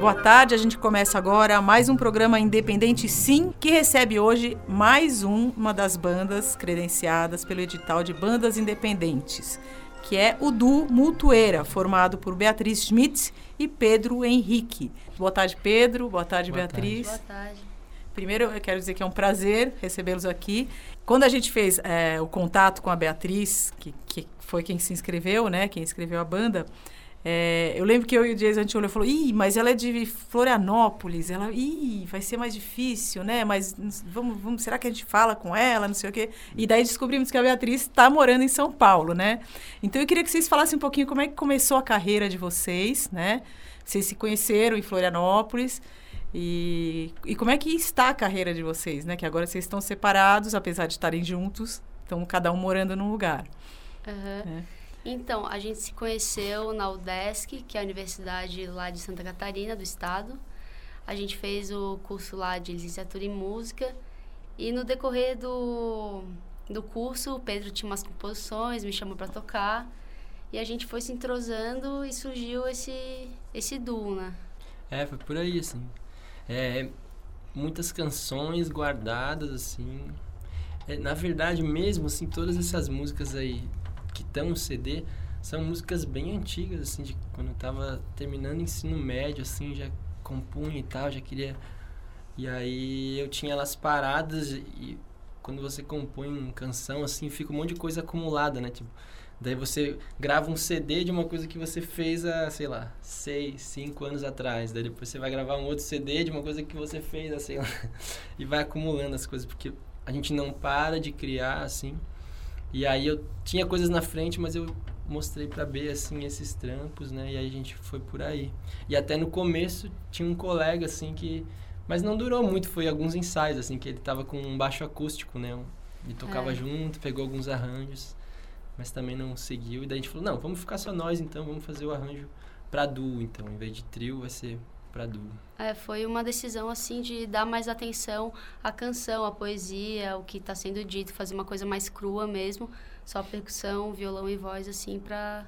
Boa tarde, a gente começa agora mais um programa Independente Sim, que recebe hoje mais um, uma das bandas credenciadas pelo edital de bandas independentes, que é o Du Mutueira, formado por Beatriz Schmitz e Pedro Henrique. Boa tarde, Pedro. Boa tarde, Boa Beatriz. Tarde. Boa tarde. Primeiro, eu quero dizer que é um prazer recebê-los aqui. Quando a gente fez é, o contato com a Beatriz, que, que foi quem se inscreveu, né, quem escreveu a banda, é, eu lembro que eu e o Jason, a gente olhou e falou, ih, mas ela é de Florianópolis, ela, ih, vai ser mais difícil, né? Mas vamos, vamos, será que a gente fala com ela, não sei o quê? E daí descobrimos que a Beatriz está morando em São Paulo, né? Então eu queria que vocês falassem um pouquinho como é que começou a carreira de vocês, né? Vocês se conheceram em Florianópolis e, e como é que está a carreira de vocês, né? Que agora vocês estão separados, apesar de estarem juntos, estão cada um morando num lugar. Uhum. É. Então, a gente se conheceu na UDESC, que é a universidade lá de Santa Catarina, do estado. A gente fez o curso lá de licenciatura em música. E no decorrer do, do curso, o Pedro tinha umas composições, me chamou para tocar. E a gente foi se entrosando e surgiu esse, esse duo, né? É, foi por aí, assim. É, muitas canções guardadas, assim. É, na verdade, mesmo, assim, todas essas músicas aí no CD são músicas bem antigas, assim, de quando eu tava terminando ensino médio, assim, já compunha e tal, já queria... E aí eu tinha elas paradas e quando você compõe uma canção, assim, fica um monte de coisa acumulada, né? Tipo, daí você grava um CD de uma coisa que você fez há, sei lá, seis, cinco anos atrás. Daí depois você vai gravar um outro CD de uma coisa que você fez há, sei lá, e vai acumulando as coisas, porque a gente não para de criar, assim... E aí eu tinha coisas na frente, mas eu mostrei para B assim esses trampos, né? E aí a gente foi por aí. E até no começo tinha um colega assim que mas não durou muito, foi alguns ensaios assim que ele tava com um baixo acústico, né? E tocava é. junto, pegou alguns arranjos, mas também não seguiu. E daí a gente falou: "Não, vamos ficar só nós então, vamos fazer o arranjo para duo, então, em vez de trio vai ser para. É, foi uma decisão assim de dar mais atenção à canção, à poesia, ao que está sendo dito, fazer uma coisa mais crua mesmo, só percussão, violão e voz assim para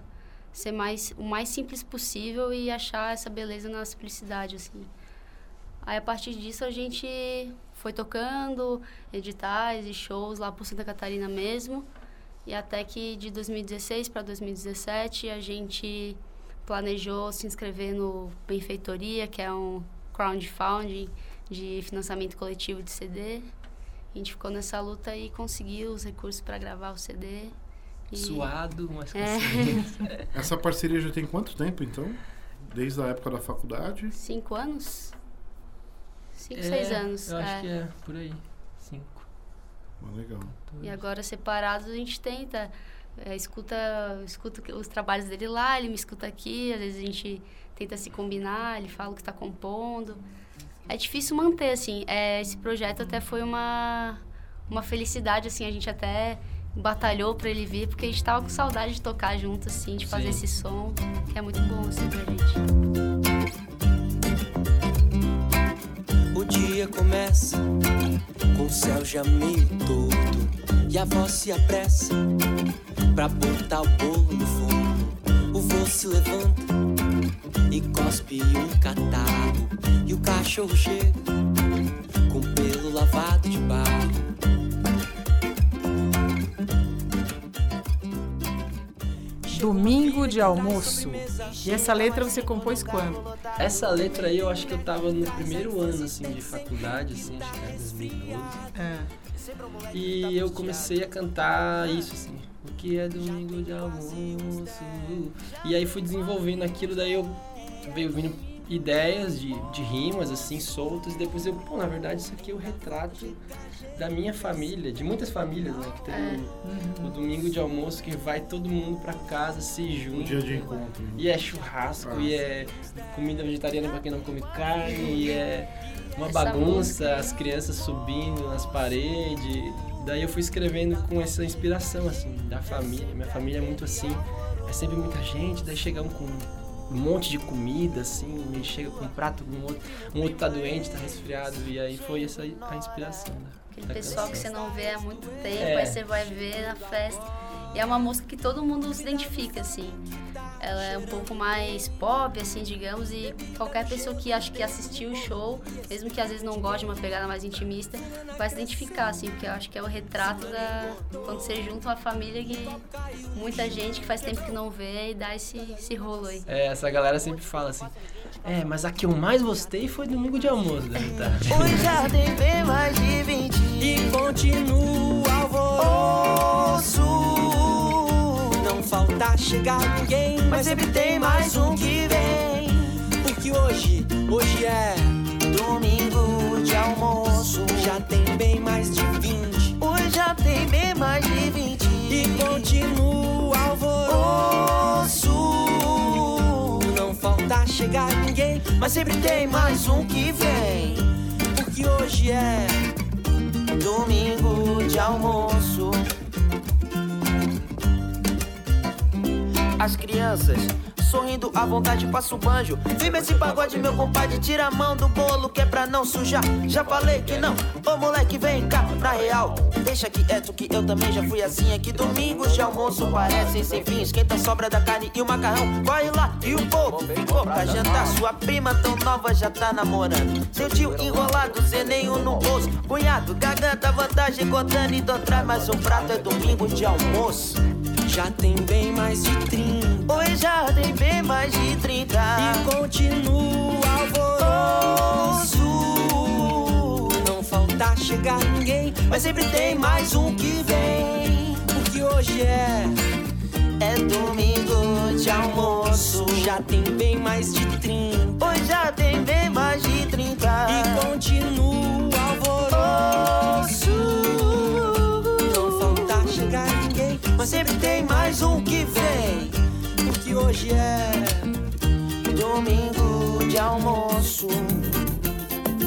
ser mais o mais simples possível e achar essa beleza na simplicidade assim. Aí a partir disso a gente foi tocando editais e shows lá por Santa Catarina mesmo. E até que de 2016 para 2017 a gente planejou se inscrever no Benfeitoria, que é um crowdfunding de financiamento coletivo de CD. A gente ficou nessa luta e conseguiu os recursos para gravar o CD. E... Suado, mas é. Essa parceria já tem quanto tempo, então? Desde a época da faculdade? Cinco anos? Cinco, é, seis anos. Eu acho é. que é, por aí. Cinco. Ah, legal. E agora, separados, a gente tenta é, escuta, escuta os trabalhos dele lá, ele me escuta aqui, às vezes a gente tenta se combinar, ele fala o que está compondo. É difícil manter, assim, é, esse projeto até foi uma, uma felicidade, assim, a gente até batalhou para ele vir, porque a gente estava com saudade de tocar junto, assim, de fazer Sim. esse som, que é muito bom, assim, pra gente. O dia começa com o céu já meio torto e a voz se apressa pra botar o bolo no fogo. O vô se levanta e cospe um catarro. E o cachorro chega com pelo lavado de barro. Domingo de almoço. E essa letra você compôs quando? Essa letra aí eu acho que eu tava no primeiro ano assim de faculdade, assim, acho que era 2012. É. E eu comecei a cantar isso assim o que é domingo de almoço. E aí fui desenvolvendo aquilo, daí eu veio vindo ideias de, de rimas, assim, soltas, e depois eu, pô, na verdade isso aqui é o retrato da minha família, de muitas famílias, né, que tem é. o, o, domingo de almoço que vai todo mundo para casa, se junta. dia de encontro. E é churrasco, ah. e é comida vegetariana para quem não come carne, e é uma Essa bagunça, música. as crianças subindo nas paredes, Daí eu fui escrevendo com essa inspiração, assim, da família. Minha família é muito assim, é sempre muita gente, daí chega um com um monte de comida, assim, me chega com um prato, um outro, um outro tá doente, tá resfriado, e aí foi essa a inspiração, né? Aquele pessoal canção. que você não vê há muito tempo, é. aí você vai ver na festa. E é uma música que todo mundo se identifica, assim. Ela é um pouco mais pop, assim, digamos, e qualquer pessoa que acha que assistiu o show, mesmo que às vezes não goste de uma pegada mais intimista, vai se identificar, assim, porque eu acho que é o retrato da. quando você junta uma família que muita gente que faz tempo que não vê e dá esse, esse rolo aí. É, essa galera sempre fala assim. É, mas a que eu mais gostei foi domingo de almoço guitarra. Hoje já tem bem mais de 20 E continua alvoroço. Não falta chegar ninguém, Mas sempre tem mais um que vem porque hoje, hoje é. Domingo de almoço Já tem bem mais de 20 Hoje já tem bem mais de 20 e continua alvoroço. Não falta chegar ninguém, Mas sempre tem mais um que vem porque hoje é. Domingo de almoço As crianças sorrindo à vontade, passa o banjo. Vem esse pagode, meu compadre, tira a mão do bolo que é pra não sujar. Já falei que não, ô moleque, vem cá, na real. Deixa quieto que eu também já fui assim. Aqui domingos de almoço parecem sem fim. Esquenta a sobra da carne e o macarrão. Corre lá e o povo ficou pra jantar. Sua prima tão nova já tá namorando. Seu tio enrolado, sem nenhum no bolso. Cunhado, garganta, vantagem, contando e atrás. Mais um prato é domingo de almoço. Já tem bem mais de 30 Hoje já tem bem mais de 30 e continua alvoroço. Não falta chegar ninguém, Mas sempre tem mais um que vem. Porque hoje é. É domingo de almoço. Já tem bem mais de 30 Hoje já tem bem mais de 30 e continua Mas sempre tem mais um que vem porque hoje é. Domingo de almoço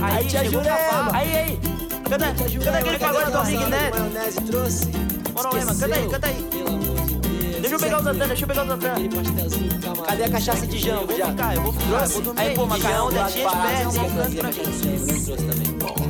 Aí, tia chegou o Jurema. Aí, aí Canta, canta aquele pagode do Ring Neto trouxe. Bora, Lema, canta aí, canta aí Pelo amor de Deus. Deixa eu pegar o Zatan, deixa eu pegar o do camarão. Cadê a cachaça de jambo já? Eu vou ficar, eu vou ficar, eu Aí, pô, macarrão, Trouxe? dentinho, esperto, Trouxe um canto pra mim também. Bom.